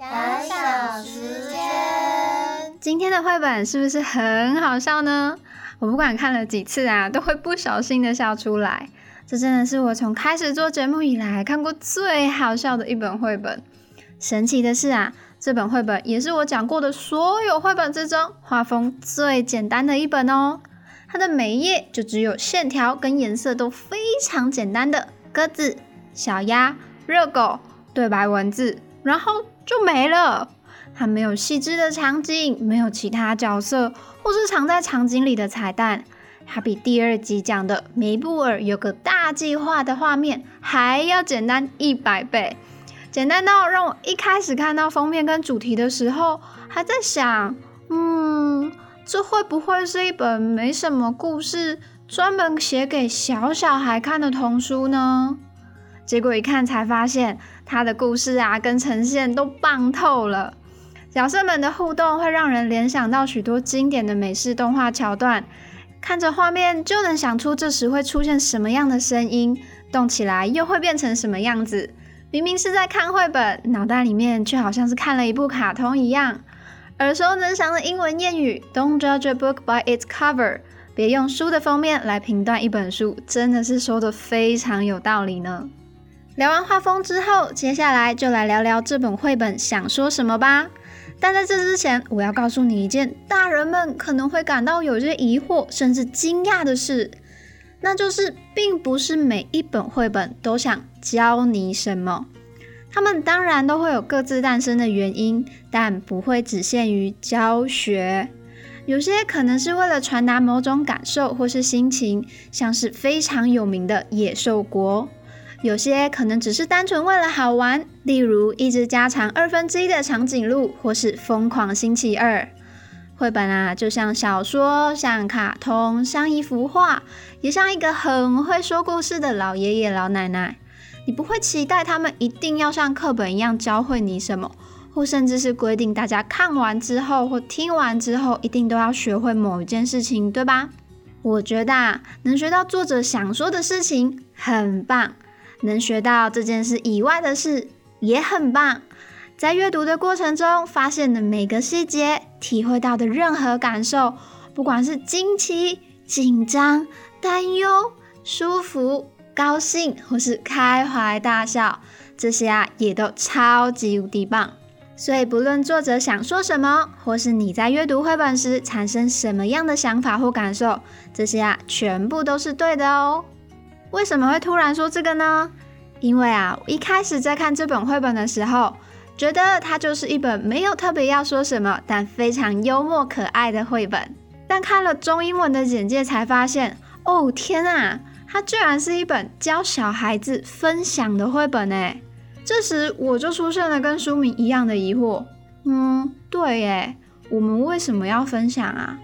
感想时间。今天的绘本是不是很好笑呢？我不管看了几次啊，都会不小心的笑出来。这真的是我从开始做节目以来看过最好笑的一本绘本。神奇的是啊，这本绘本也是我讲过的所有绘本之中画风最简单的一本哦。它的每一页就只有线条跟颜色都非常简单的鸽子、小鸭、热狗、对白文字，然后就没了。它没有细致的场景，没有其他角色或是藏在场景里的彩蛋。它比第二集讲的梅布尔有个大计划的画面还要简单一百倍，简单到让我一开始看到封面跟主题的时候，还在想，嗯。这会不会是一本没什么故事、专门写给小小孩看的童书呢？结果一看才发现，它的故事啊跟呈现都棒透了。角色们的互动会让人联想到许多经典的美式动画桥段，看着画面就能想出这时会出现什么样的声音，动起来又会变成什么样子。明明是在看绘本，脑袋里面却好像是看了一部卡通一样。耳熟能详的英文谚语 "Don't judge a book by its cover"，别用书的封面来评断一本书，真的是说的非常有道理呢。聊完画风之后，接下来就来聊聊这本绘本想说什么吧。但在这之前，我要告诉你一件大人们可能会感到有些疑惑甚至惊讶的事，那就是并不是每一本绘本都想教你什么。他们当然都会有各自诞生的原因，但不会只限于教学。有些可能是为了传达某种感受或是心情，像是非常有名的《野兽国》；有些可能只是单纯为了好玩，例如一直加长二分之一的长颈鹿，或是《疯狂星期二》。绘本啊，就像小说，像卡通，像一幅画，也像一个很会说故事的老爷爷老奶奶。你不会期待他们一定要像课本一样教会你什么，或甚至是规定大家看完之后或听完之后一定都要学会某一件事情，对吧？我觉得啊，能学到作者想说的事情很棒，能学到这件事以外的事也很棒。在阅读的过程中发现的每个细节，体会到的任何感受，不管是惊奇、紧张、担忧、舒服。高兴或是开怀大笑，这些啊也都超级无敌棒。所以不论作者想说什么，或是你在阅读绘本时产生什么样的想法或感受，这些啊全部都是对的哦。为什么会突然说这个呢？因为啊，我一开始在看这本绘本的时候，觉得它就是一本没有特别要说什么，但非常幽默可爱的绘本。但看了中英文的简介才发现，哦天啊！它居然是一本教小孩子分享的绘本诶，这时我就出现了跟书名一样的疑惑。嗯，对耶，我们为什么要分享啊？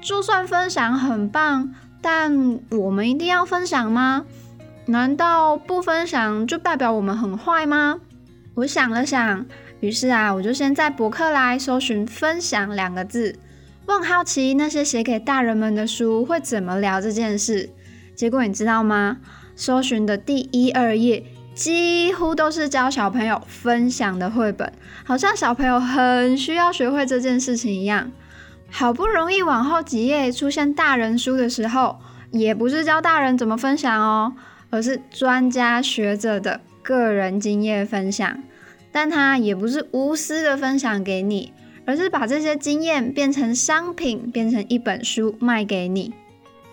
就算分享很棒，但我们一定要分享吗？难道不分享就代表我们很坏吗？我想了想，于是啊，我就先在博客来搜寻“分享”两个字，我很好奇那些写给大人们的书会怎么聊这件事。结果你知道吗？搜寻的第一二页几乎都是教小朋友分享的绘本，好像小朋友很需要学会这件事情一样。好不容易往后几页出现大人书的时候，也不是教大人怎么分享哦，而是专家学者的个人经验分享。但他也不是无私的分享给你，而是把这些经验变成商品，变成一本书卖给你。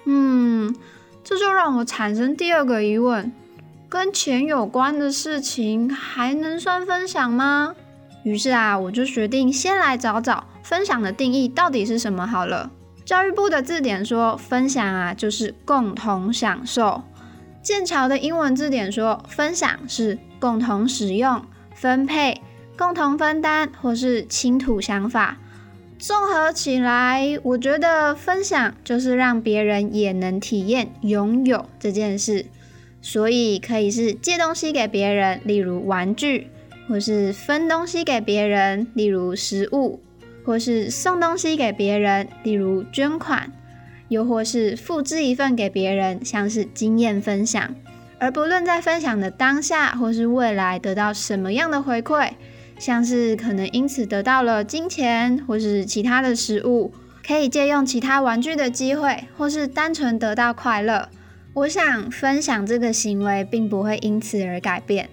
嗯。这就让我产生第二个疑问：跟钱有关的事情还能算分享吗？于是啊，我就决定先来找找分享的定义到底是什么好了。教育部的字典说，分享啊就是共同享受；剑桥的英文字典说，分享是共同使用、分配、共同分担或是倾吐想法。综合起来，我觉得分享就是让别人也能体验拥有这件事，所以可以是借东西给别人，例如玩具；或是分东西给别人，例如食物；或是送东西给别人，例如捐款；又或是复制一份给别人，像是经验分享。而不论在分享的当下或是未来得到什么样的回馈。像是可能因此得到了金钱或是其他的食物，可以借用其他玩具的机会，或是单纯得到快乐。我想分享这个行为并不会因此而改变。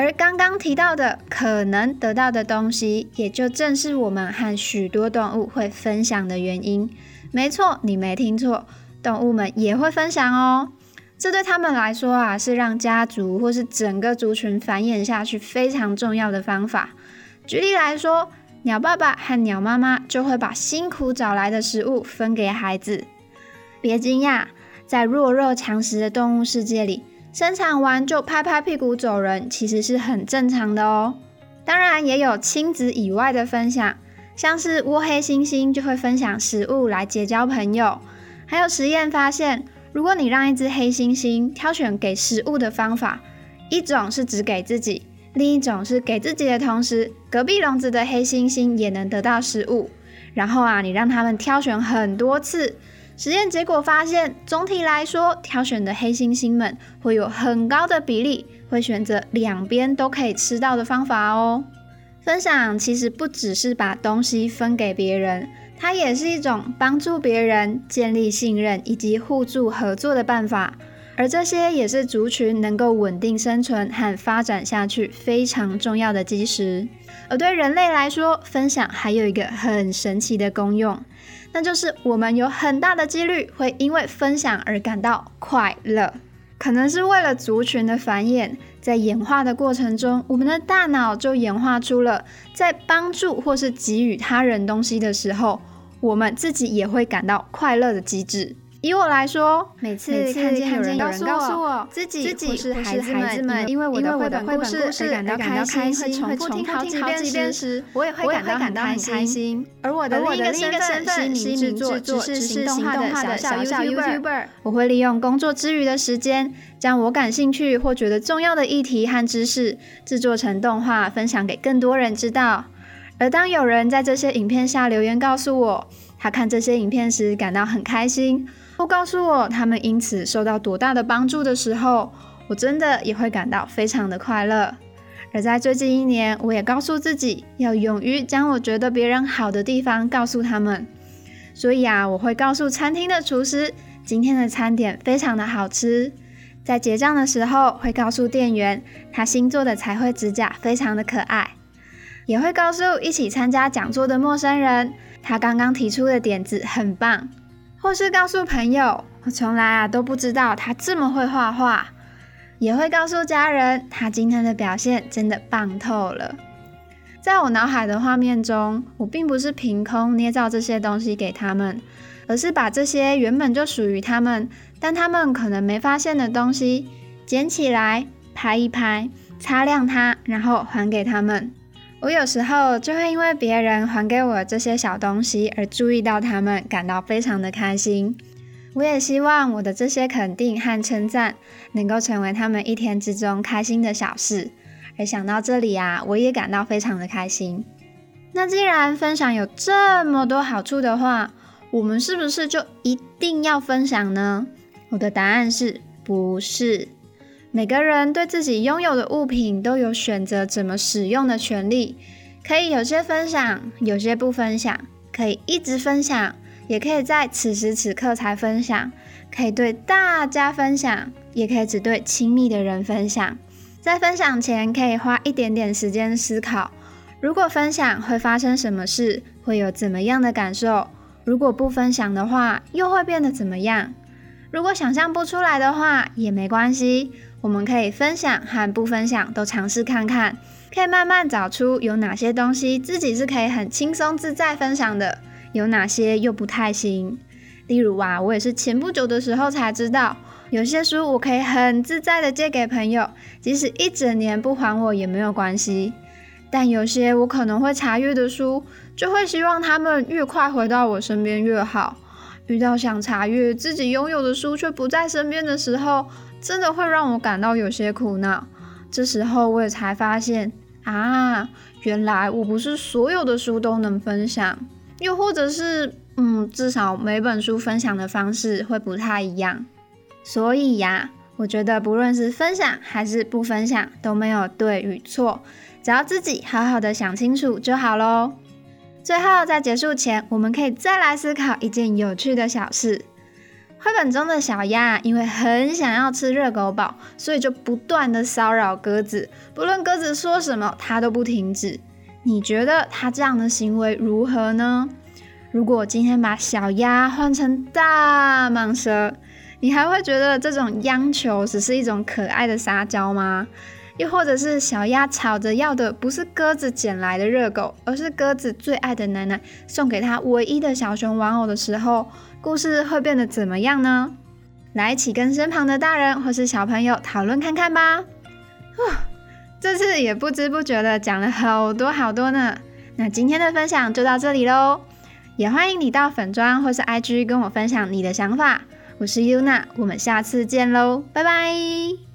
而刚刚提到的可能得到的东西，也就正是我们和许多动物会分享的原因。没错，你没听错，动物们也会分享哦。这对他们来说啊，是让家族或是整个族群繁衍下去非常重要的方法。举例来说，鸟爸爸和鸟妈妈就会把辛苦找来的食物分给孩子。别惊讶，在弱肉强食的动物世界里。生产完就拍拍屁股走人，其实是很正常的哦。当然也有亲子以外的分享，像是窝黑猩猩就会分享食物来结交朋友。还有实验发现，如果你让一只黑猩猩挑选给食物的方法，一种是只给自己，另一种是给自己的同时，隔壁笼子的黑猩猩也能得到食物。然后啊，你让他们挑选很多次。实验结果发现，总体来说，挑选的黑猩猩们会有很高的比例会选择两边都可以吃到的方法哦。分享其实不只是把东西分给别人，它也是一种帮助别人建立信任以及互助合作的办法。而这些也是族群能够稳定生存和发展下去非常重要的基石。而对人类来说，分享还有一个很神奇的功用。那就是我们有很大的几率会因为分享而感到快乐，可能是为了族群的繁衍，在演化的过程中，我们的大脑就演化出了在帮助或是给予他人东西的时候，我们自己也会感到快乐的机制。以我来说，每次看见有人告诉我自己或是孩子们因为我的绘本故事而感到开心，会重复听好几遍时，我也会感到很开心。而我的另一个身份是一名制作知识型动画的小小 YouTuber，我会利用工作之余的时间，将我感兴趣或觉得重要的议题和知识制作成动画，分享给更多人知道。而当有人在这些影片下留言告诉我，他看这些影片时感到很开心。或告诉我他们因此受到多大的帮助的时候，我真的也会感到非常的快乐。而在最近一年，我也告诉自己要勇于将我觉得别人好的地方告诉他们。所以啊，我会告诉餐厅的厨师今天的餐点非常的好吃。在结账的时候，会告诉店员他新做的彩绘指甲非常的可爱。也会告诉一起参加讲座的陌生人，他刚刚提出的点子很棒。或是告诉朋友，我从来啊都不知道他这么会画画，也会告诉家人，他今天的表现真的棒透了。在我脑海的画面中，我并不是凭空捏造这些东西给他们，而是把这些原本就属于他们，但他们可能没发现的东西，捡起来拍一拍，擦亮它，然后还给他们。我有时候就会因为别人还给我这些小东西而注意到他们，感到非常的开心。我也希望我的这些肯定和称赞能够成为他们一天之中开心的小事。而想到这里啊，我也感到非常的开心。那既然分享有这么多好处的话，我们是不是就一定要分享呢？我的答案是不是。每个人对自己拥有的物品都有选择怎么使用的权利，可以有些分享，有些不分享，可以一直分享，也可以在此时此刻才分享，可以对大家分享，也可以只对亲密的人分享。在分享前，可以花一点点时间思考：如果分享会发生什么事，会有怎么样的感受？如果不分享的话，又会变得怎么样？如果想象不出来的话，也没关系。我们可以分享和不分享都尝试看看，可以慢慢找出有哪些东西自己是可以很轻松自在分享的，有哪些又不太行。例如啊，我也是前不久的时候才知道，有些书我可以很自在的借给朋友，即使一整年不还我也没有关系。但有些我可能会查阅的书，就会希望他们越快回到我身边越好。遇到想查阅自己拥有的书却不在身边的时候。真的会让我感到有些苦恼。这时候我也才发现啊，原来我不是所有的书都能分享，又或者是，嗯，至少每本书分享的方式会不太一样。所以呀，我觉得不论是分享还是不分享都没有对与错，只要自己好好的想清楚就好喽。最后，在结束前，我们可以再来思考一件有趣的小事。绘本中的小鸭因为很想要吃热狗堡，所以就不断的骚扰鸽子，不论鸽子说什么，它都不停止。你觉得它这样的行为如何呢？如果今天把小鸭换成大蟒蛇，你还会觉得这种央求只是一种可爱的撒娇吗？又或者是小鸭吵着要的不是鸽子捡来的热狗，而是鸽子最爱的奶奶送给他唯一的小熊玩偶的时候，故事会变得怎么样呢？来一起跟身旁的大人或是小朋友讨论看看吧。这次也不知不觉的讲了好多好多呢。那今天的分享就到这里喽，也欢迎你到粉砖或是 IG 跟我分享你的想法。我是 Yuna，我们下次见喽，拜拜。